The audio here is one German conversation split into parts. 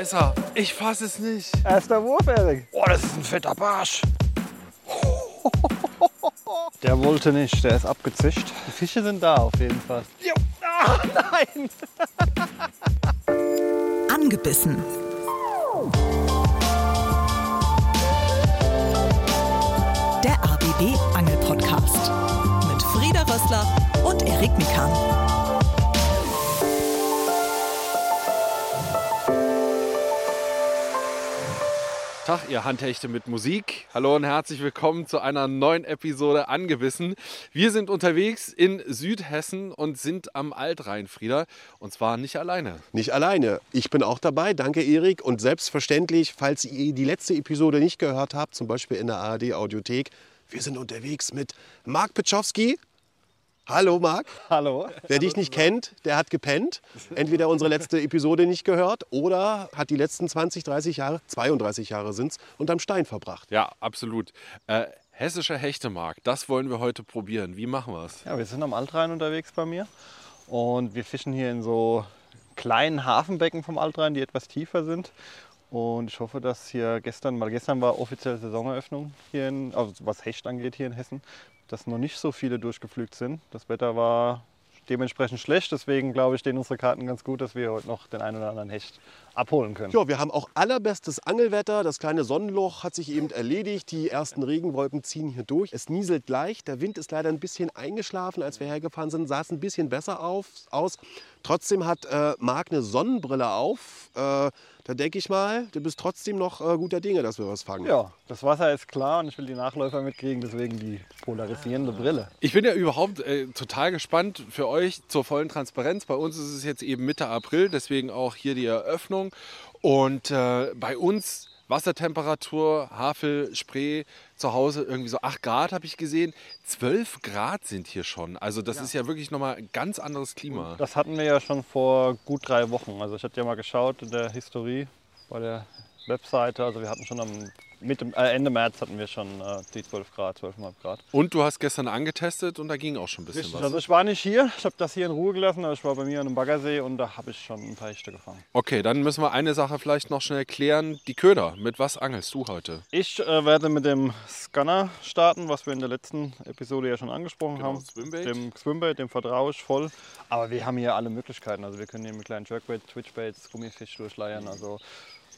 Ist er. Ich fasse es nicht. Erster Wurf, Erik. Oh, das ist ein fetter Barsch. Der wollte nicht, der ist abgezischt. Die Fische sind da auf jeden Fall. Jo. Ah, nein. Angebissen. Der ABB Angel Podcast mit Frieda Rössler und Erik Mikan. Tag, ihr Handhechte mit Musik. Hallo und herzlich willkommen zu einer neuen Episode Angebissen. Wir sind unterwegs in Südhessen und sind am Altrhein, Frieda. Und zwar nicht alleine. Nicht alleine. Ich bin auch dabei. Danke, Erik. Und selbstverständlich, falls ihr die letzte Episode nicht gehört habt, zum Beispiel in der ARD Audiothek, wir sind unterwegs mit Marc Petschowski. Hallo Marc. Hallo. Wer dich nicht kennt, der hat gepennt. Entweder unsere letzte Episode nicht gehört oder hat die letzten 20, 30 Jahre, 32 Jahre sind es, unterm Stein verbracht. Ja, absolut. Äh, hessischer Hechtemark, das wollen wir heute probieren. Wie machen wir es? Ja, wir sind am Altrhein unterwegs bei mir und wir fischen hier in so kleinen Hafenbecken vom Altrhein, die etwas tiefer sind. Und ich hoffe, dass hier gestern, weil gestern war offizielle Saisoneröffnung hier in, also was Hecht angeht hier in Hessen, dass noch nicht so viele durchgepflügt sind. Das Wetter war dementsprechend schlecht, deswegen glaube ich, stehen unsere Karten ganz gut, dass wir heute noch den einen oder anderen Hecht abholen können. Ja, wir haben auch allerbestes Angelwetter. Das kleine Sonnenloch hat sich eben erledigt. Die ersten Regenwolken ziehen hier durch. Es nieselt leicht. Der Wind ist leider ein bisschen eingeschlafen, als wir hergefahren sind. Sah es ein bisschen besser auf, aus. Trotzdem hat äh, Marc eine Sonnenbrille auf. Äh, da denke ich mal, du bist trotzdem noch äh, guter Dinge, dass wir was fangen. Ja, das Wasser ist klar und ich will die Nachläufer mitkriegen, deswegen die polarisierende Brille. Ich bin ja überhaupt äh, total gespannt für euch zur vollen Transparenz. Bei uns ist es jetzt eben Mitte April, deswegen auch hier die Eröffnung. Und äh, bei uns Wassertemperatur, Havel, Spree, zu Hause irgendwie so 8 Grad habe ich gesehen. 12 Grad sind hier schon. Also das ist ja wirklich nochmal ein ganz anderes Klima. Das hatten wir ja schon vor gut drei Wochen. Also ich hatte ja mal geschaut in der Historie bei der Webseite. Also wir hatten schon am Mitte, äh, Ende März hatten wir schon äh, die 12 Grad, 12,5 Grad. Und du hast gestern angetestet und da ging auch schon ein bisschen Richtig, was. also ich war nicht hier, ich habe das hier in Ruhe gelassen, aber ich war bei mir an einem Baggersee und da habe ich schon ein paar Hechte gefangen. Okay, dann müssen wir eine Sache vielleicht noch schnell klären. Die Köder, mit was angelst du heute? Ich äh, werde mit dem Scanner starten, was wir in der letzten Episode ja schon angesprochen Genau, haben. Swimbait. Dem Swimbait, dem vertraue ich voll. Aber wir haben hier alle Möglichkeiten. Also wir können hier mit kleinen Jerkbait, Twitchbaits, Gummifisch durchleiern. Also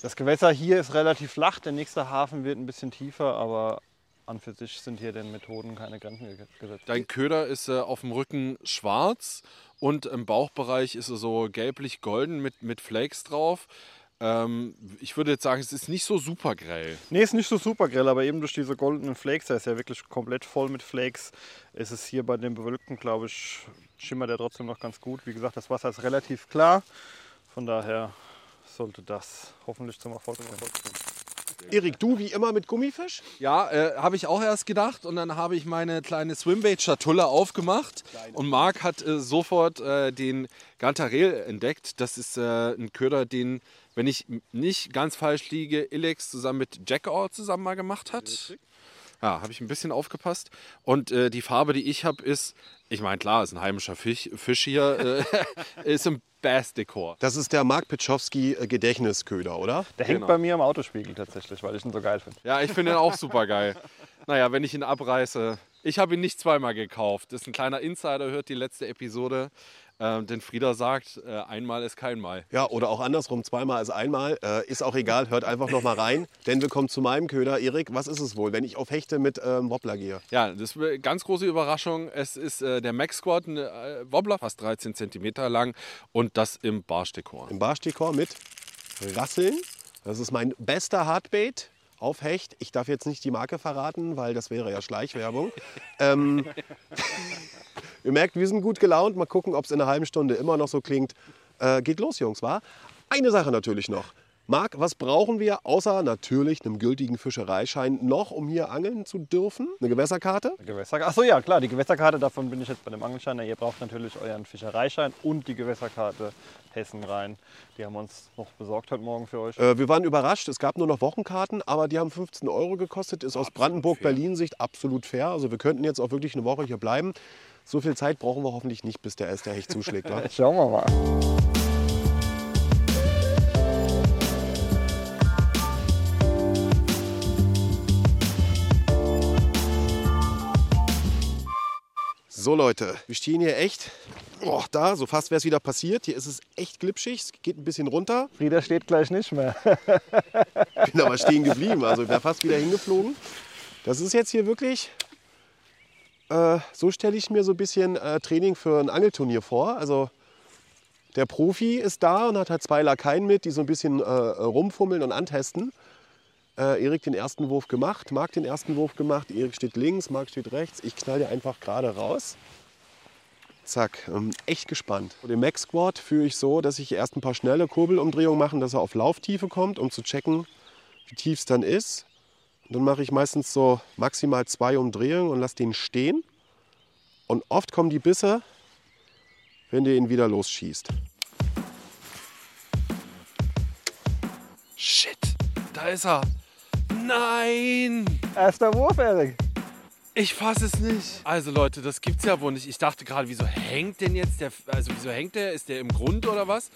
das Gewässer hier ist relativ flach, der nächste Hafen wird ein bisschen tiefer, aber an für sich sind hier den Methoden keine Grenzen ge- gesetzt. Dein Köder ist äh, auf dem Rücken schwarz und im Bauchbereich ist er so gelblich-golden mit, mit Flakes drauf. Ähm, ich würde jetzt sagen, es ist nicht so super grell. Nee, ist nicht so super grell, aber eben durch diese goldenen Flakes, der ist ja wirklich komplett voll mit Flakes, ist es hier bei den Bewölkten, glaube ich, schimmert er trotzdem noch ganz gut. Wie gesagt, das Wasser ist relativ klar, von daher sollte das hoffentlich zum Erfolg kommen. Erik, du wie immer mit Gummifisch? Ja, äh, habe ich auch erst gedacht und dann habe ich meine kleine Swimbait-Schatulle aufgemacht und Marc hat äh, sofort äh, den Gantarel entdeckt. Das ist äh, ein Köder, den, wenn ich nicht ganz falsch liege, Ilex zusammen mit Jackor zusammen mal gemacht hat. Ja, habe ich ein bisschen aufgepasst. Und äh, die Farbe, die ich habe, ist, ich meine, klar, ist ein heimischer Fisch, Fisch hier, äh, ist im Bass-Dekor. Das ist der Marc Petschowski äh, Gedächtnisköder, oder? Der hängt Genau. bei mir am Autospiegel tatsächlich, weil ich ihn so geil finde. Ja, ich finde ihn auch super geil. Naja, wenn ich ihn abreiße. Ich habe ihn nicht zweimal gekauft. Das ist ein kleiner Insider, hört die letzte Episode. Ähm, denn Frieda sagt, äh, einmal ist kein Mal. Ja, oder auch andersrum, zweimal als einmal. Äh, ist auch egal, hört einfach noch mal rein. Denn wir kommen zu meinem Köder. Erik, was ist es wohl, wenn ich auf Hechte mit ähm, Wobbler gehe? Ja, das ist eine ganz große Überraschung. Es ist äh, der Max Squad, ein äh, Wobbler, fast 13 cm lang und das im Barschdekor. Im Barschdekor mit Rasseln. Das ist mein bester Hardbait auf Hecht. Ich darf jetzt nicht die Marke verraten, weil das wäre ja Schleichwerbung. ähm, ihr merkt, wir sind gut gelaunt. Mal gucken, ob es in einer halben Stunde immer noch so klingt. Äh, geht los, Jungs, war? Eine Sache natürlich noch. Marc, was brauchen wir außer natürlich einem gültigen Fischereischein noch, um hier angeln zu dürfen? Eine Gewässerkarte? Gewässerkarte. Achso, ja, klar, die Gewässerkarte, davon bin ich jetzt bei dem Angelschein. Ihr braucht natürlich euren Fischereischein und die Gewässerkarte Hessen rein. Die haben wir uns noch besorgt heute Morgen für euch. Äh, wir waren überrascht, es gab nur noch Wochenkarten, aber die haben 15 Euro gekostet. Ist aus Brandenburg-Berlin-Sicht absolut fair. Also wir könnten jetzt auch wirklich eine Woche hier bleiben. So viel Zeit brauchen wir hoffentlich nicht, bis der erste Hecht zuschlägt. Ne? Schauen wir mal. So Leute, wir stehen hier echt, oh, da, so fast wäre es wieder passiert. Hier ist es echt glitschig, es geht ein bisschen runter. Frieda steht gleich nicht mehr. Ich bin aber stehen geblieben, also wäre fast wieder hingeflogen. Das ist jetzt hier wirklich äh, so stelle ich mir so ein bisschen äh, Training für ein Angelturnier vor. Also der Profi ist da und hat halt zwei Lakaien mit, die so ein bisschen äh, rumfummeln und antesten. Äh, Erik den ersten Wurf gemacht, Marc den ersten Wurf gemacht, Erik steht links, Marc steht rechts. Ich knall dir einfach gerade raus. Zack, ähm, echt gespannt. Den Max Squad führe ich so, dass ich erst ein paar schnelle Kurbelumdrehungen mache, dass er auf Lauftiefe kommt, um zu checken, wie tief es dann ist. Dann mache ich meistens so maximal zwei Umdrehungen und lasse den stehen. Und oft kommen die Bisse, wenn du ihn wieder losschießt. Shit, da ist er. Nein! Erster Wurf, Erik. Ich fasse es nicht. Also Leute, das gibt's ja wohl nicht. Ich dachte gerade, wieso hängt denn jetzt der, also wieso hängt der? Ist der im Grund oder was?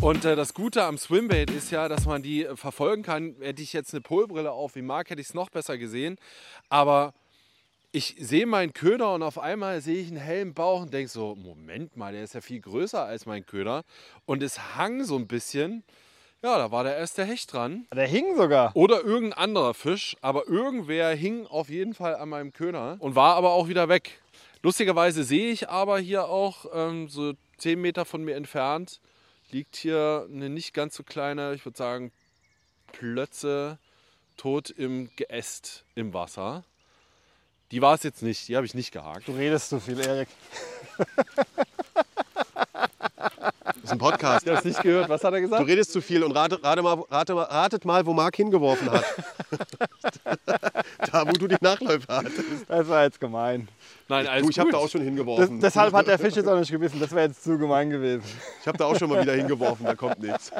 Und äh, das Gute am Swimbait ist ja, dass man die äh, verfolgen kann. Hätte ich jetzt eine Polbrille auf wie Marc, hätte ich es noch besser gesehen. Aber ich sehe meinen Köder und auf einmal sehe ich einen hellen Bauch und denke so, Moment mal, der ist ja viel größer als mein Köder. Und es hang so ein bisschen. Ja, da war der erste Hecht dran. Der hing sogar. Oder irgendein anderer Fisch, aber irgendwer hing auf jeden Fall an meinem Köder und war aber auch wieder weg. Lustigerweise sehe ich aber hier auch, ähm, so 10 Meter von mir entfernt, liegt hier eine nicht ganz so kleine, ich würde sagen, Plötze tot im Geäst im Wasser. Die war es jetzt nicht, die habe ich nicht gehakt. Du redest zu viel, Erik. Das ist ein Podcast. Ich habe es nicht gehört. Was hat er Du gesagt? redest zu viel und rate, rate mal, rate, mal- ratet mal, wo Marc hingeworfen hat. da, wo du die Nachläufe hattest. Das war jetzt gemein. Nein, alles Du, ich habe da auch schon Das, hingeworfen. deshalb hat der Fisch jetzt auch nicht gewissen. Das wäre jetzt zu gemein gewesen. Ich habe da auch schon mal wieder hingeworfen, da kommt nichts.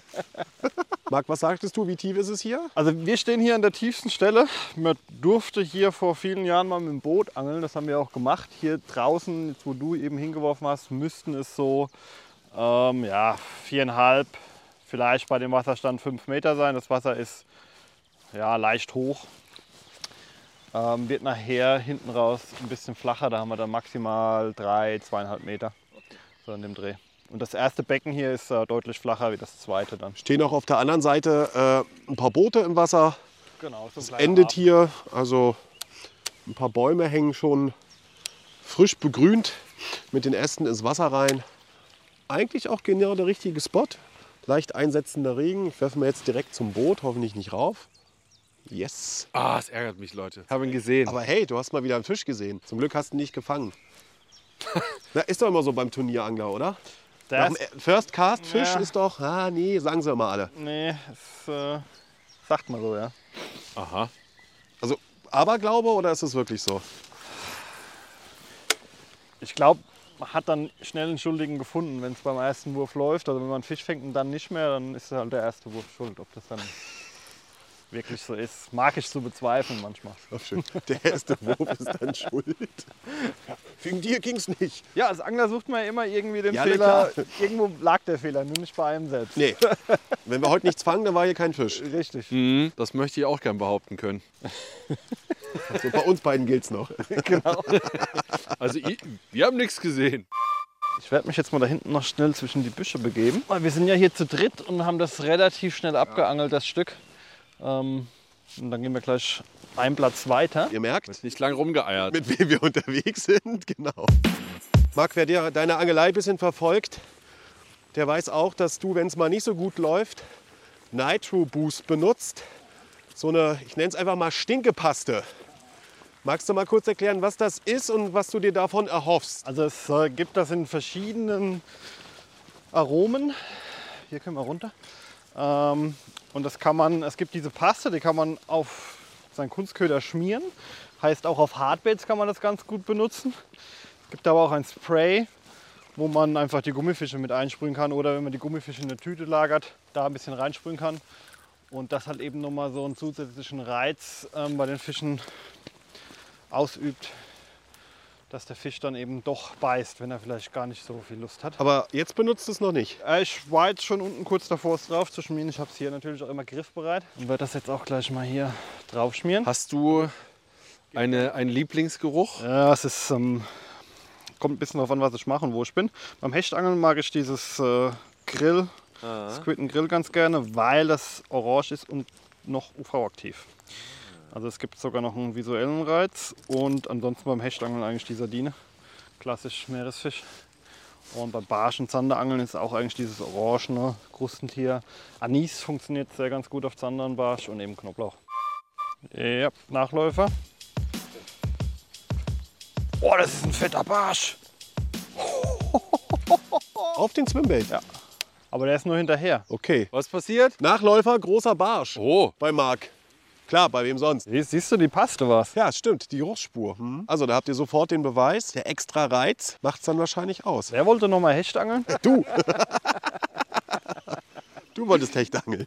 Marc, was sagtest du, wie tief ist es hier? Also wir stehen hier an der tiefsten Stelle. Man durfte hier vor vielen Jahren mal mit dem Boot angeln. Das haben wir auch gemacht. Hier draußen, jetzt wo du eben hingeworfen hast, müssten es so ähm, ja, viereinhalb, vielleicht bei dem Wasserstand fünf Meter sein. Das Wasser ist ja, leicht hoch. Ähm, wird nachher hinten raus ein bisschen flacher. Da haben wir dann maximal drei, zweieinhalb Meter. So in dem Dreh. Und das erste Becken hier ist äh, deutlich flacher wie das zweite dann. Stehen auch auf der anderen Seite äh, ein paar Boote im Wasser. Genau, so Es endet Hafen. hier, also ein paar Bäume hängen schon frisch begrünt mit den Ästen ins Wasser rein. Eigentlich auch genau der richtige Spot. Leicht einsetzender Regen. Ich werfe mir jetzt direkt zum Boot, hoffentlich nicht rauf. Yes. Ah, es ärgert mich, Leute. Ich habe ihn gesehen. Aber hey, du hast mal wieder einen Fisch gesehen. Zum Glück hast du ihn nicht gefangen. Na, ist doch immer so beim Turnierangler, oder? Nach Das, dem First Cast Fisch Ja. ist doch, ah nee, sagen sie immer alle. nee, das äh, sagt man so, ja. Aha. Also Aberglaube oder ist es wirklich so? Ich glaube, man hat dann schnell einen Schuldigen gefunden, wenn es beim ersten Wurf läuft. Also wenn man einen Fisch fängt und dann nicht mehr, dann ist halt der erste Wurf schuld. Ob das dann wirklich so ist, mag ich zu bezweifeln manchmal. Ach, schön. Der erste Wurf ist dann schuld. Wegen dir ging's nicht. Ja, als Angler sucht man ja immer irgendwie den Ja, na Fehler. klar. Irgendwo lag der Fehler, nur nicht bei einem selbst. Nee. Wenn wir heute nichts fangen, dann war hier kein Fisch. Richtig. Mhm, das möchte ich auch gern behaupten können. Also bei uns beiden gilt's noch. Also, i- wir haben nichts gesehen. Ich werde mich jetzt mal da hinten noch schnell zwischen die Büsche begeben. Weil wir sind ja hier zu dritt und haben das relativ schnell abgeangelt, das Stück. Ähm, und dann gehen wir gleich einen Platz weiter. Ihr merkt, Nicht lang rumgeeiert. mit wem wir unterwegs sind. Genau. Marc, wer dir deine Angelei ein bisschen verfolgt, der weiß auch, dass du, wenn es mal nicht so gut läuft, Nitro Boost benutzt. So eine, ich nenne es einfach mal Stinkepaste. Magst du mal kurz erklären, was das ist und was du dir davon erhoffst? Also es äh, gibt das in verschiedenen Aromen. Hier können wir runter. Ähm, und das kann man, es gibt diese Paste, die kann man auf seinen Kunstköder schmieren. Heißt auch auf Hardbaits kann man das ganz gut benutzen. Es gibt aber auch ein Spray, wo man einfach die Gummifische mit einsprühen kann oder wenn man die Gummifische in der Tüte lagert, da ein bisschen reinsprühen kann. Und das hat eben nochmal so einen zusätzlichen Reiz ähm, bei den Fischen ausübt, dass der Fisch dann eben doch beißt, wenn er vielleicht gar nicht so viel Lust hat. Aber jetzt benutzt es noch nicht. Äh, Ich war jetzt schon unten kurz davor, es drauf zu schmieren. Ich habe es hier natürlich auch immer griffbereit und werde das jetzt auch gleich mal hier drauf schmieren. Hast du eine, einen Lieblingsgeruch? Ja, es ist ähm, Kommt ein bisschen darauf an, was ich mache und wo ich bin. Beim Hechtangeln mag ich dieses äh, Grill, Squid and Grill ganz gerne, weil das orange ist und noch UV-aktiv. Also es gibt sogar noch einen visuellen Reiz und ansonsten beim Hechtangeln eigentlich die Sardine. Klassisch Meeresfisch. Und beim Barsch und Zanderangeln ist auch eigentlich dieses orangene Krustentier. Anis funktioniert sehr ganz gut auf Zander und Barsch und eben Knoblauch. Ja, Nachläufer. Oh, das ist ein fetter Barsch. Auf den Swimbait. Ja. Aber der ist nur hinterher. Okay. Was passiert? Nachläufer, großer Barsch. Oh, Bei Marc. Klar, bei wem sonst? Siehst, siehst du, die passte was. Ja, stimmt, die Geruchsspur. Mhm. Also da habt ihr sofort den Beweis. Der extra Reiz macht es dann wahrscheinlich aus. Wer wollte noch mal Hecht angeln? Du. du wolltest Hecht angeln.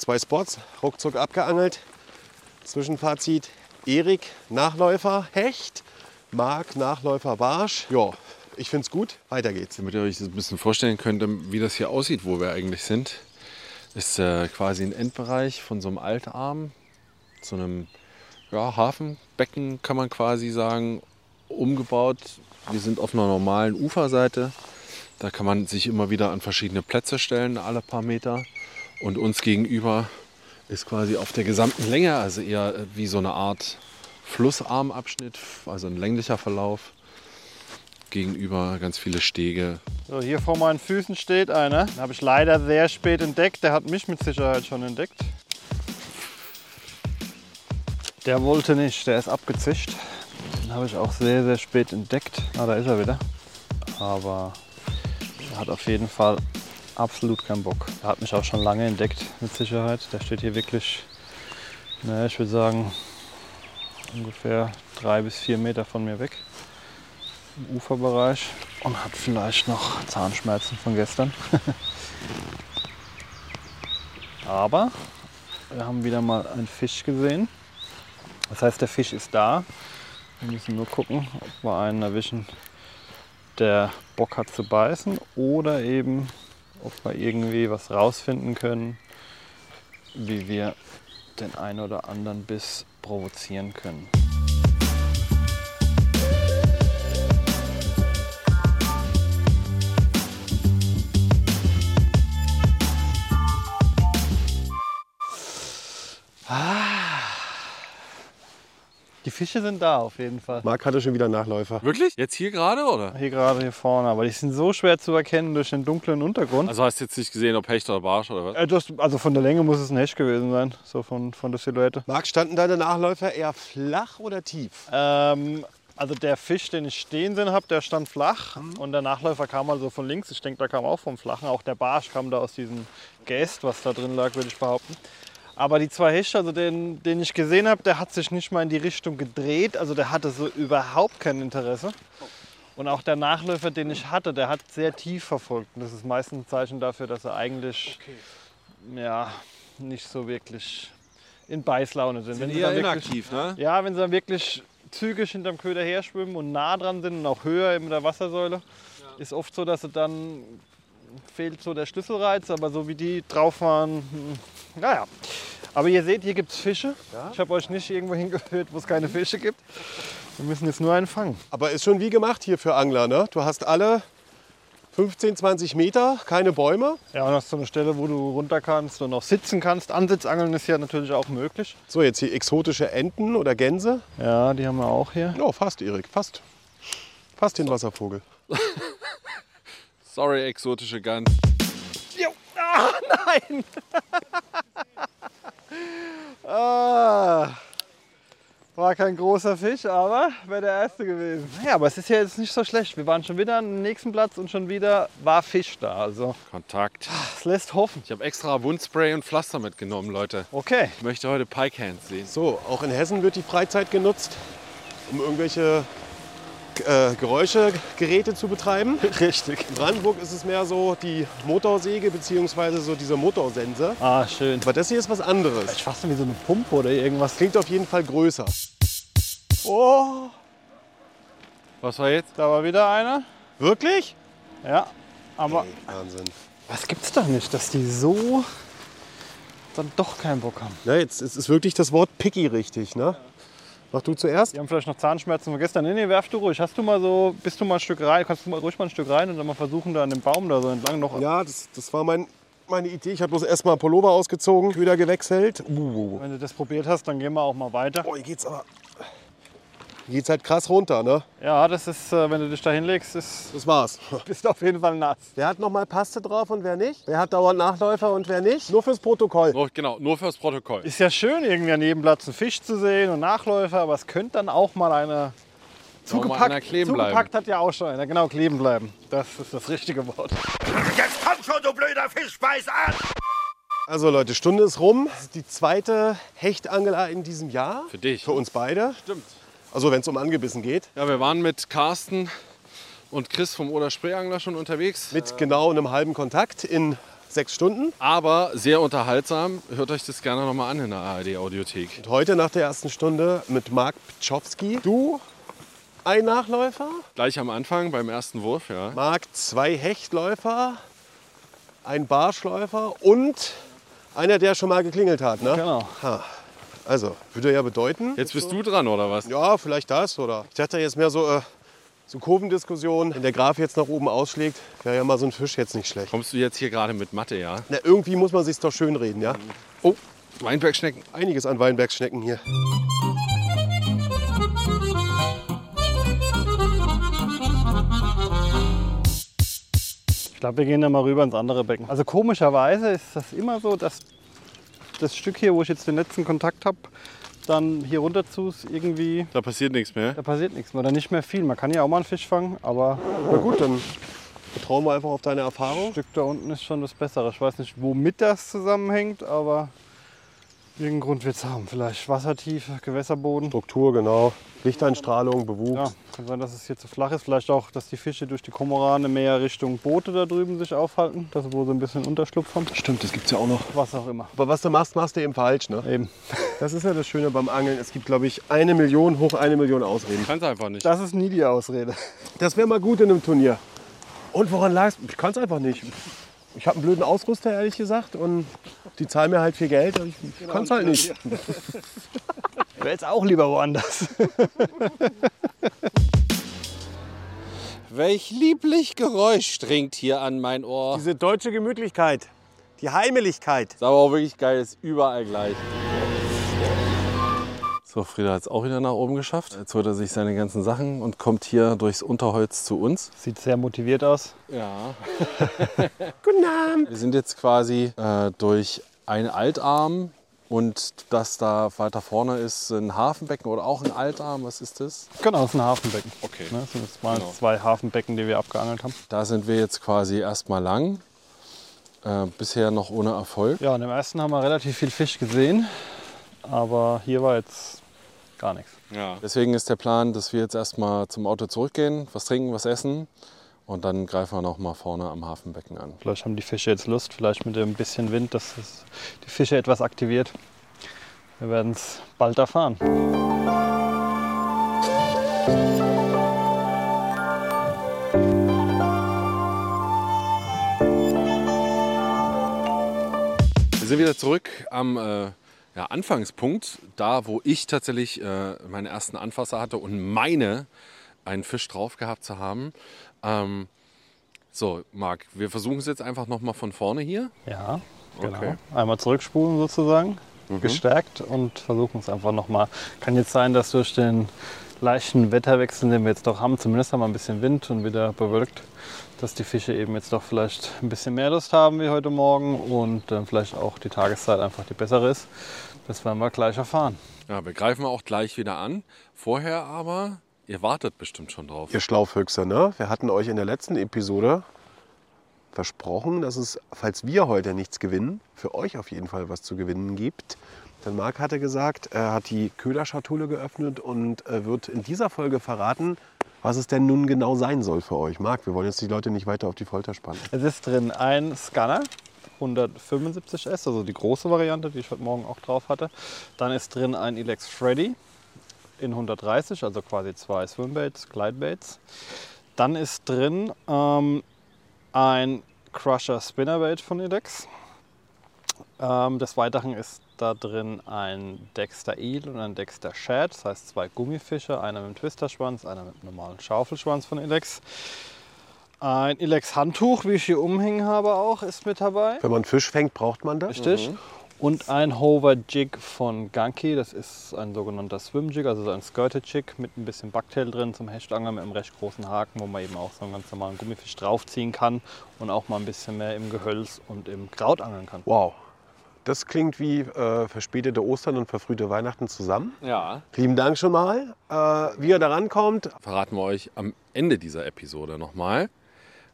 Zwei Spots, ruckzuck abgeangelt. Zwischenfazit, Erik, Nachläufer, Hecht. Marc, Nachläufer, Barsch. Ja, ich find's gut. Weiter geht's. damit ihr euch das ein bisschen vorstellen könnt, wie das hier aussieht, wo wir eigentlich sind, ist äh, quasi ein Endbereich von so einem Altarm, so einem ja, Hafenbecken, kann man quasi sagen, umgebaut. Wir sind auf einer normalen Uferseite. Da kann man sich immer wieder an verschiedene Plätze stellen, alle paar Meter. Und uns gegenüber ist quasi auf der gesamten Länge, also eher äh, wie so eine Art Flussarmabschnitt, also ein länglicher Verlauf. Gegenüber ganz viele Stege, So, hier vor meinen Füßen steht einer. Den habe ich leider sehr spät entdeckt. Der hat mich mit Sicherheit schon entdeckt. Der wollte nicht, der ist abgezischt. Den habe ich auch sehr, sehr spät entdeckt. Ah, da ist er wieder. Aber er hat auf jeden Fall absolut keinen Bock. Er hat mich auch schon lange entdeckt, mit Sicherheit. Der steht hier wirklich, naja, ich würde sagen, ungefähr drei bis vier Meter von mir weg im Uferbereich und hat vielleicht noch Zahnschmerzen von gestern. Aber wir haben wieder mal einen Fisch gesehen. Das heißt, der Fisch ist da. Wir müssen nur gucken, ob wir einen erwischen, der Bock hat zu beißen oder eben, ob wir irgendwie was rausfinden können, wie wir den einen oder anderen Biss provozieren können. Fische sind da auf jeden Fall. Marc hatte schon wieder Nachläufer. Wirklich? Jetzt hier gerade oder? Hier gerade hier vorne, aber die sind so schwer zu erkennen durch den dunklen Untergrund. Also hast du jetzt nicht gesehen, ob Hecht oder Barsch oder was? Äh, das, also von der Länge muss es ein Hecht gewesen sein, so von, von der Silhouette. Marc, standen deine Nachläufer eher flach oder tief? Ähm, also der Fisch, den ich stehen sehen habe, der stand flach und der Nachläufer kam also von links. Ich denke, der kam auch vom Flachen. Auch der Barsch kam da aus diesem Geäst, was da drin lag, würde ich behaupten. Aber die zwei Hechte, also den, den ich gesehen habe, der hat sich nicht mal in die Richtung gedreht. Also der hatte so überhaupt kein Interesse. Und auch der Nachläufer, den ich hatte, der hat sehr tief verfolgt. Und das ist meistens ein Zeichen dafür, dass er eigentlich ja, nicht so wirklich in Beißlaune sind. Sind sie eher dann wirklich- inaktiv, ne? ja, wenn sie dann wirklich zügig hinterm Köder her schwimmen und nah dran sind und auch höher in der Wassersäule, ist oft so, dass sie dann fehlt so der Schlüsselreiz, aber so wie die drauf waren, hm, naja. Aber ihr seht, hier gibt es Fische. Ich habe euch nicht irgendwo hingehört, wo es keine Fische gibt. Wir müssen jetzt nur einen fangen. Aber ist schon wie gemacht hier für Angler, ne? Du hast alle 15, 20 Meter, keine Bäume. Ja, und hast so eine Stelle, wo du runter kannst und auch sitzen kannst. Ansitzangeln ist ja natürlich auch möglich. So, jetzt hier exotische Enten oder Gänse. Ja, die haben wir auch hier. Ja, fast, Erik, fast. Fast den Wasservogel. Sorry, exotische Gans. Ah, war kein großer Fisch, aber wäre der erste gewesen. Ja, aber es ist ja jetzt nicht so schlecht. Wir waren schon wieder am nächsten Platz und schon wieder war Fisch da. Also Kontakt. es lässt hoffen. Ich habe extra Wundspray und Pflaster mitgenommen, Leute. Okay. Ich möchte heute Pike Hands sehen. So, auch in Hessen wird die Freizeit genutzt, um irgendwelche äh, Geräuschegeräte zu betreiben. Richtig. In Brandenburg ist es mehr so die Motorsäge bzw. so diese Motorsense. Ah, schön. Aber das hier ist was anderes. Ich fast wie so eine Pumpe oder irgendwas. Klingt auf jeden Fall größer. Oh, Was war jetzt? da war wieder einer. Wirklich? Ja, aber Wahnsinn. was gibt's doch nicht, dass die so dann doch keinen Bock haben. Na, jetzt ist, ist wirklich das Wort picky richtig, ne? Mach du zuerst. Die haben vielleicht noch Zahnschmerzen von gestern. Nee, nee, werf du ruhig. Hast du mal so, bist du mal ein Stück rein, kannst du mal ruhig mal ein Stück rein und dann mal versuchen, da an dem Baum da so entlang noch. Ja, das, das war mein, meine Idee. Ich habe bloß erstmal Pullover ausgezogen, wieder gewechselt. Uh. Wenn du das probiert hast, dann gehen wir auch mal weiter. Oh, hier geht's aber. Hier geht's halt krass runter, ne? Ja, das ist, äh, wenn du dich da hinlegst, ist, Das war's. bist du auf jeden Fall nass. Wer hat nochmal Paste drauf und wer nicht? Wer hat dauernd Nachläufer und wer nicht? Nur fürs Protokoll. Nur, genau, nur fürs Protokoll. Ist ja schön, irgendwie an jedem Platz einen Fisch zu sehen und Nachläufer, aber es könnte dann auch mal mal einer kleben bleiben. zugepackt hat ja auch schon einer. Genau, kleben bleiben. Das ist das richtige Wort. Jetzt komm schon, du blöder Fisch, beiß an! Also Leute, Stunde ist rum. Das ist die zweite Hechtangler in diesem Jahr. Für dich. Für uns beide. Stimmt. Also wenn es um Angebissen geht. Ja, wir waren mit Carsten und Chris vom Oder Spreeangler schon unterwegs. Mit genau einem halben Kontakt in sechs Stunden. Aber sehr unterhaltsam. Hört euch das gerne nochmal an in der ARD-Audiothek. Und heute nach der ersten Stunde mit Marc Pczowski. Du ein Nachläufer, Gleich am Anfang beim ersten Wurf, ja. Marc zwei Hechtläufer, ein Barschläufer und einer, der schon mal geklingelt hat. Ne? Genau. Ha. Also, würde ja bedeuten, Jetzt bist du dran, oder was? ja, vielleicht das oder ich dachte jetzt mehr so, äh, so Kurvendiskussion. Wenn der Graf jetzt nach oben ausschlägt, wäre ja mal so ein Fisch jetzt nicht schlecht. Kommst du jetzt hier gerade mit Mathe, ja? Na, irgendwie muss man sich doch schön reden, ja? Oh, Weinbergschnecken. Einiges an Weinbergsschnecken hier. Ich glaube, wir gehen dann mal rüber ins andere Becken. Also komischerweise ist das immer so, dass das Stück hier, wo ich jetzt den letzten Kontakt habe, dann hier runter zu irgendwie, Da passiert nichts mehr. da passiert nichts mehr. Oder nicht mehr viel. Man kann ja auch mal einen Fisch fangen, aber Na gut, dann vertrauen wir einfach auf deine das Erfahrung. Stück da unten ist schon das Bessere. Ich weiß nicht, womit das zusammenhängt, aber irgendeinen Grund wird es haben. Vielleicht Wassertiefe, Gewässerboden. Struktur, genau. Lichteinstrahlung, Bewuchs. Ja, kann sein, dass es hier zu flach ist. Vielleicht auch, dass die Fische durch die Komorane mehr Richtung Boote da drüben sich aufhalten. Das wo sie ein bisschen Unterschlupf haben. Stimmt, das gibt's ja auch noch. Was auch immer. Aber was du machst, machst du eben falsch, ne? Eben. Das ist ja das Schöne beim Angeln. Es gibt, glaube ich, eine Million hoch eine Million Ausreden. Kannst einfach nicht. Das ist nie die Ausrede. Das wäre mal gut in einem Turnier. Und woran lag es? Ich kann es einfach nicht. Ich habe einen blöden Ausrüster, ehrlich gesagt. Und die zahlen mir halt viel Geld. aber Ich, ich kann es halt nicht. Wäre jetzt auch lieber woanders. Welch lieblich Geräusch dringt hier an mein Ohr. Diese deutsche Gemütlichkeit, die Heimeligkeit. Ist aber auch wirklich geil, ist überall gleich. So, Frieda hat es auch wieder nach oben geschafft. Jetzt holt er sich seine ganzen Sachen und kommt hier durchs Unterholz zu uns. Sieht sehr motiviert aus. Ja. Guten Abend. Wir sind jetzt quasi äh, durch einen Altarm und das da weiter vorne ist ein Hafenbecken oder auch ein Altarm. Was ist das? Genau, das ist ein Hafenbecken. Okay. Ne, das sind jetzt mal Genau. zwei Hafenbecken, die wir abgeangelt haben. Da sind wir jetzt quasi erstmal lang. Äh, bisher noch ohne Erfolg. Ja, und im ersten haben wir relativ viel Fisch gesehen. Aber hier war jetzt gar nichts. Ja. Deswegen ist der Plan, dass wir jetzt erstmal zum Auto zurückgehen, was trinken, was essen und dann greifen wir noch mal vorne am Hafenbecken an. Vielleicht haben die Fische jetzt Lust, vielleicht mit ein bisschen Wind, dass es die Fische etwas aktiviert. Wir werden es bald erfahren. Wir sind wieder zurück am äh, ja, Anfangspunkt, da wo ich tatsächlich äh, meine ersten Anfasser hatte und meine, einen Fisch drauf gehabt zu haben. Ähm, so, Marc, wir versuchen es jetzt einfach noch mal von vorne hier. Ja, genau. Okay. Einmal zurückspulen sozusagen, gestärkt und versuchen es einfach nochmal. Kann jetzt sein, dass durch den leichten Wetterwechsel, den wir jetzt doch haben, zumindest haben wir ein bisschen Wind und wieder bewölkt, dass die Fische eben jetzt doch vielleicht ein bisschen mehr Lust haben wie heute Morgen und dann vielleicht auch die Tageszeit einfach die bessere ist. Das werden wir gleich erfahren. Ja, wir greifen auch gleich wieder an. Vorher aber, ihr wartet bestimmt schon drauf. Ihr Schlauffüchse, ne? Wir hatten euch in der letzten Episode versprochen, dass es, falls wir heute nichts gewinnen, für euch auf jeden Fall was zu gewinnen gibt. Denn Marc hatte gesagt, er hat die Köderschatulle geöffnet und äh, wird in dieser Folge verraten, was es denn nun genau sein soll für euch. Marc, wir wollen jetzt die Leute nicht weiter auf die Folter spannen. Es ist drin ein Scanner, 175S, also die große Variante, die ich heute Morgen auch drauf hatte. Dann ist drin ein Elex Freddy in 130, also quasi zwei Swimbaits, Glidebaits. Dann ist drin ähm, ein Crusher Spinnerbait von Elex. Ähm, des Weiteren ist da drin ein Dexter Eel und ein Dexter Shad, das heißt zwei Gummifische, einer mit dem Twisterschwanz, einer mit dem normalen Schaufelschwanz von Ilex. Ein Ilex Handtuch, wie ich hier umhängen habe auch, ist mit dabei. Wenn man Fisch fängt, braucht man das. Richtig. Und ein Hover Jig von Ganki, das ist ein sogenannter Swim Jig, also so ein Skirted Jig mit ein bisschen Bucktail drin zum Hechtangeln mit einem recht großen Haken, wo man eben auch so einen ganz normalen Gummifisch draufziehen kann und auch mal ein bisschen mehr im Gehölz und im Kraut angeln kann. Wow. Das klingt wie äh, verspätete Ostern und verfrühte Weihnachten zusammen. Ja. Lieben Dank schon mal. Äh, wie er da rankommt, Verraten wir euch am Ende dieser Episode nochmal,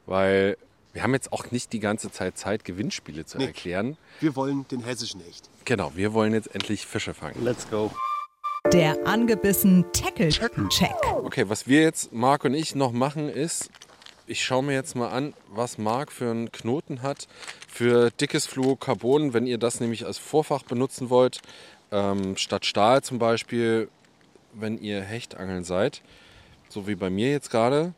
weil wir haben jetzt auch nicht die ganze Zeit Zeit, Gewinnspiele zu Nee. erklären. wir wollen den hessischen Echt. Genau, wir wollen jetzt endlich Fische fangen. Let's go. Der angebissen Tackle-Check. Okay, was wir jetzt, Marc und ich, noch machen ist, ich schaue mir jetzt mal an, was Marc für einen Knoten hat für dickes Fluorocarbon, wenn ihr das nämlich als Vorfach benutzen wollt, ähm, statt Stahl zum Beispiel, wenn ihr Hechtangeln seid, so wie bei mir jetzt gerade,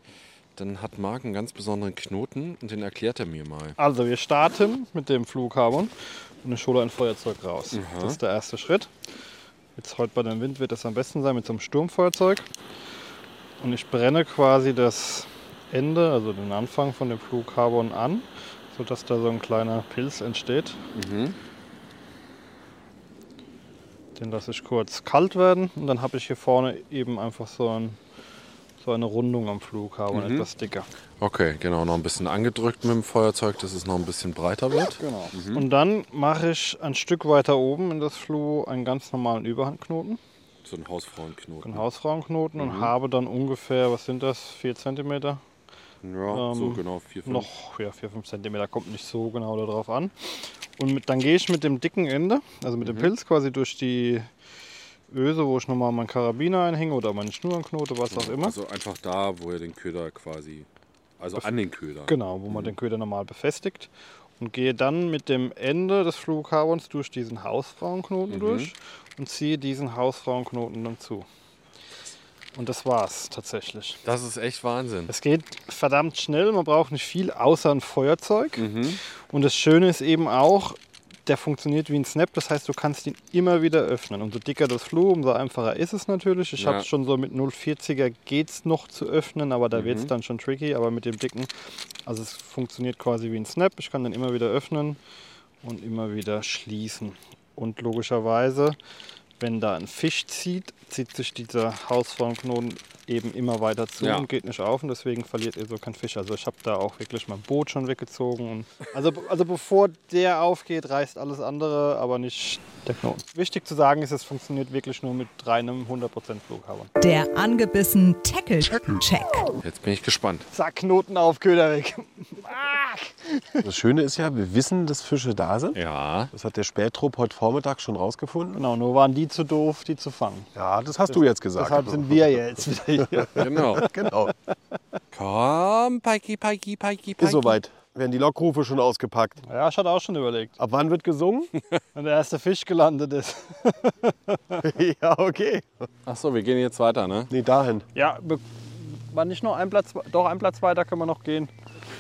dann hat Marc einen ganz besonderen Knoten und den erklärt er mir mal. Also wir starten mit dem Fluorocarbon und ich hole ein Feuerzeug raus. Das ist der erste Schritt. Jetzt heute bei dem Wind wird das am besten sein mit so einem Sturmfeuerzeug. Und ich brenne quasi das Ende, also den Anfang von dem Fluorocarbon an, sodass da so ein kleiner Pilz entsteht. Den lasse ich kurz kalt werden und dann habe ich hier vorne eben einfach so, ein, so eine Rundung am Fluorocarbon, etwas dicker. Okay, genau, noch ein bisschen angedrückt mit dem Feuerzeug, dass es noch ein bisschen breiter wird. Genau. Und dann mache ich ein Stück weiter oben in das Fluo einen ganz normalen Überhandknoten, So ein Hausfrauenknoten. einen Hausfrauenknoten und habe dann ungefähr, was sind das, 4 cm? Ja, so Ähm, genau, vier, fünf. Noch ja, 4, 5 cm, kommt nicht so genau darauf an. Und mit, dann gehe ich mit dem dicken Ende, also mit dem Pilz quasi durch die Öse, wo ich nochmal meinen Karabiner einhänge oder meine Schnuranknote, was auch immer. Also einfach da, wo ihr den Köder quasi, also an den Köder. Genau, wo man den Köder normal befestigt. Und gehe dann mit dem Ende des Fluorocarbons durch diesen Hausfrauenknoten durch und ziehe diesen Hausfrauenknoten dann zu. Und das war's tatsächlich. Das ist echt Wahnsinn. Es geht verdammt schnell, man braucht nicht viel außer ein Feuerzeug. Und das Schöne ist eben auch, der funktioniert wie ein Snap, das heißt, du kannst ihn immer wieder öffnen. Umso dicker das Fluo, umso einfacher ist es natürlich. Ich Ja. habe schon so mit 0,40er geht es noch zu öffnen, aber da wird es dann schon tricky. Aber mit dem dicken, also es funktioniert quasi wie ein Snap. Ich kann den immer wieder öffnen und immer wieder schließen. Und logischerweise, wenn da ein Fisch zieht, zieht sich dieser Hausformknoten eben immer weiter zu Ja. und geht nicht auf und deswegen verliert ihr so keinen Fisch. Also ich habe da auch wirklich mein Boot schon weggezogen. Und also, also bevor der aufgeht, reißt alles andere, aber nicht der Knoten. Wichtig zu sagen ist, es funktioniert wirklich nur mit reinem 100% Flughaber. Der angebissen Tackle-Check. Jetzt bin ich gespannt. Zack, Knoten auf, Köder weg. Das Schöne ist ja, wir wissen, dass Fische da sind. Ja. Das hat der Spätrupp heute Vormittag schon rausgefunden. Genau, nur waren die zu doof, die zu fangen. Ja, das hast du jetzt gesagt. Deshalb sind wir jetzt wieder hier. Genau. genau. Komm, Pikey, Pikey, Pikey, Pikey. Ist soweit. Werden die Lockrufe schon ausgepackt. Ja, ich hatte auch schon überlegt, Ab wann wird gesungen? wenn der erste Fisch gelandet ist. ja, okay. Ach so, wir gehen jetzt weiter, ne? Nee, dahin. Ja, war nicht noch ein Platz, doch ein Platz weiter können wir noch gehen.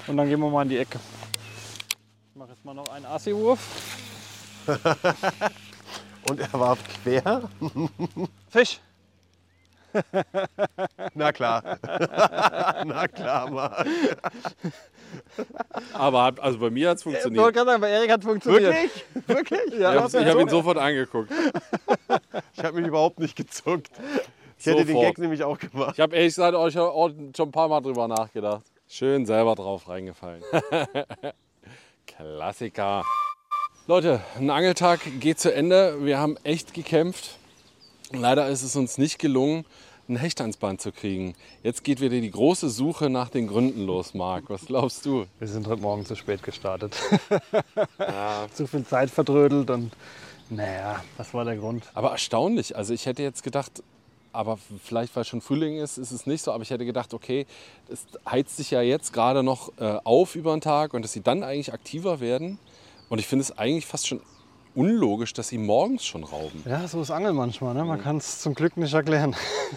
Und dann gehen wir mal in die Ecke. Ich mache jetzt mal noch einen Assi-Wurf. Und er warf quer. Fisch. Na klar. Na klar, Mann. Aber hat, also bei mir hat es Ich wollte funktioniert. gerade sagen, bei Erik hat funktioniert. Wirklich? Wirklich? Ja, Ich habe hab ihn sofort angeguckt. Ich habe mich überhaupt nicht gezuckt. Ich hätte den Sofort. Gag nämlich auch gemacht. Ich habe ehrlich gesagt euch auch schon ein paar Mal drüber nachgedacht. Schön selber drauf reingefallen. Klassiker. Leute, ein Angeltag geht zu Ende. Wir haben echt gekämpft. Leider ist es uns nicht gelungen, einen Hecht ans Band zu kriegen. Jetzt geht wieder die große Suche nach den Gründen los, Marc. Was glaubst du? Wir sind heute Morgen zu spät gestartet. Zu viel Zeit verdrödelt und naja, was war der Grund? Aber erstaunlich. Also ich hätte jetzt gedacht, aber vielleicht weil schon Frühling ist, ist es nicht so. Aber ich hätte gedacht, okay, es heizt sich ja jetzt gerade noch äh, auf über den Tag und dass sie dann eigentlich aktiver werden. Und ich finde es eigentlich fast schon unlogisch, dass sie morgens schon rauben. Ja, so ist Angeln manchmal. Ne? Man kann es zum Glück nicht erklären.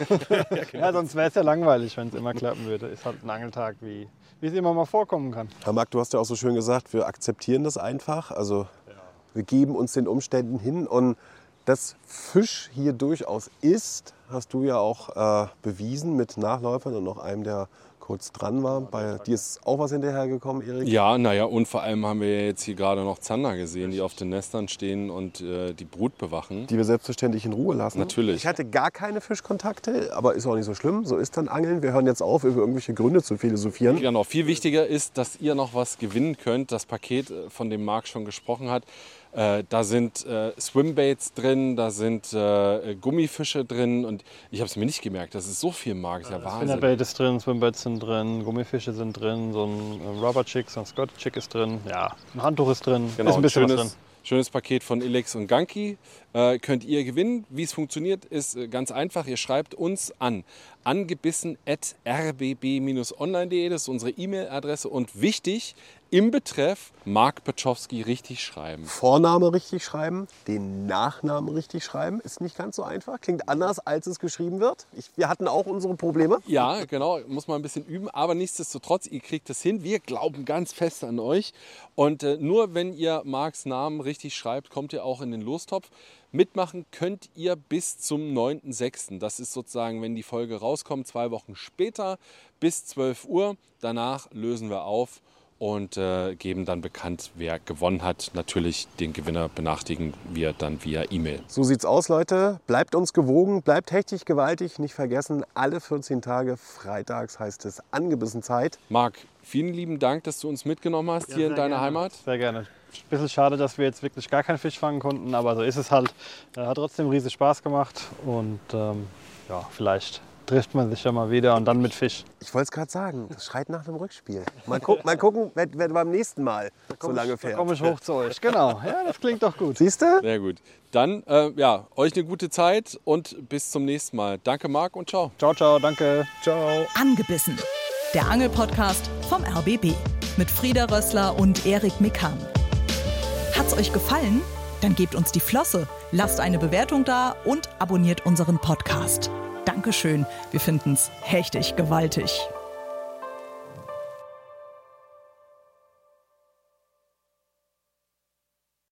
ja, sonst wäre es ja langweilig, wenn es immer klappen würde. Ist halt ein Angeltag, wie wie es immer mal vorkommen kann. Herr Marc, du hast ja auch so schön gesagt, wir akzeptieren das einfach. Also wir geben uns den Umständen hin und dass Fisch hier durchaus ist, hast du ja auch äh, bewiesen mit Nachläufern und noch einem, der kurz dran war. Bei dir ist auch was hinterhergekommen, Erik? Ja, naja, und vor allem haben wir jetzt hier gerade noch Zander gesehen, die auf den Nestern stehen und äh, die Brut bewachen. Die wir selbstverständlich in Ruhe lassen. Natürlich. Ich hatte gar keine Fischkontakte, aber ist auch nicht so schlimm. So ist dann Angeln. Wir hören jetzt auf, über irgendwelche Gründe zu philosophieren. Genau, viel wichtiger ist, dass ihr noch was gewinnen könnt. Das Paket, äh, von dem Marc schon gesprochen hat. Äh, da sind äh, Swimbaits drin, da sind äh, Gummifische drin und ich habe es mir nicht gemerkt. Das ist so viel Marc, ist ja Wahnsinn. Spinnerbait ist drin, Swimbaits sind drin, Gummifische sind drin, so ein äh, Rubber Chick, so ein Scott Chick ist drin, ja, ein Handtuch ist drin, Genau, ist ein bisschen schönes, was drin. schönes Paket von Elex und Ganki äh, könnt ihr gewinnen. Wie es funktioniert, ist äh, ganz einfach. Ihr schreibt uns an angebissen.rbb-online.de, das ist unsere E-Mail-Adresse und wichtig, im Betreff Mark Peczowski richtig schreiben. Vorname richtig schreiben, den Nachnamen richtig schreiben, ist nicht ganz so einfach. Klingt anders, als es geschrieben wird. Ich, wir hatten auch unsere Probleme. Ja, genau, muss man ein bisschen üben, aber nichtsdestotrotz, ihr kriegt es hin. Wir glauben ganz fest an euch. Und äh, nur wenn ihr Marks Namen richtig schreibt, kommt ihr auch in den Lostopf. Mitmachen könnt ihr bis zum 9.6. Das ist sozusagen, wenn die Folge rauskommt, zwei Wochen später bis 12 Uhr. Danach lösen wir auf und äh, geben dann bekannt, wer gewonnen hat. Natürlich den Gewinner benachrichtigen wir dann via E-Mail. So sieht's aus, Leute. Bleibt uns gewogen, bleibt hechtig gewaltig. Nicht vergessen, alle 14 Tage freitags heißt es angebissen Zeit. Marc, vielen lieben Dank, dass du uns mitgenommen hast hier in deiner Heimat. Sehr gerne. Ein bisschen schade, dass wir jetzt wirklich gar keinen Fisch fangen konnten, aber so ist es halt. Äh, Hat trotzdem riesig Spaß gemacht und ähm, ja, vielleicht trifft man sich ja mal wieder und dann mit Fisch. Ich wollte es gerade sagen, das schreit nach einem Rückspiel. Mal, guck, mal gucken, wer, wer beim nächsten Mal so lange Da fährt. komme ich hoch zu euch. Genau, ja, das klingt doch gut. Siehst du? Sehr gut. Dann, äh, ja, euch eine gute Zeit und bis zum nächsten Mal. Danke, Marc, und ciao. Ciao, ciao, danke. Ciao. Angebissen. Der Angelpodcast vom RBB mit Frieda Rössler und Erik Mikan. Hat's euch gefallen? Dann gebt uns die Flosse, lasst eine Bewertung da und abonniert unseren Podcast. Dankeschön, wir finden's hechtig gewaltig.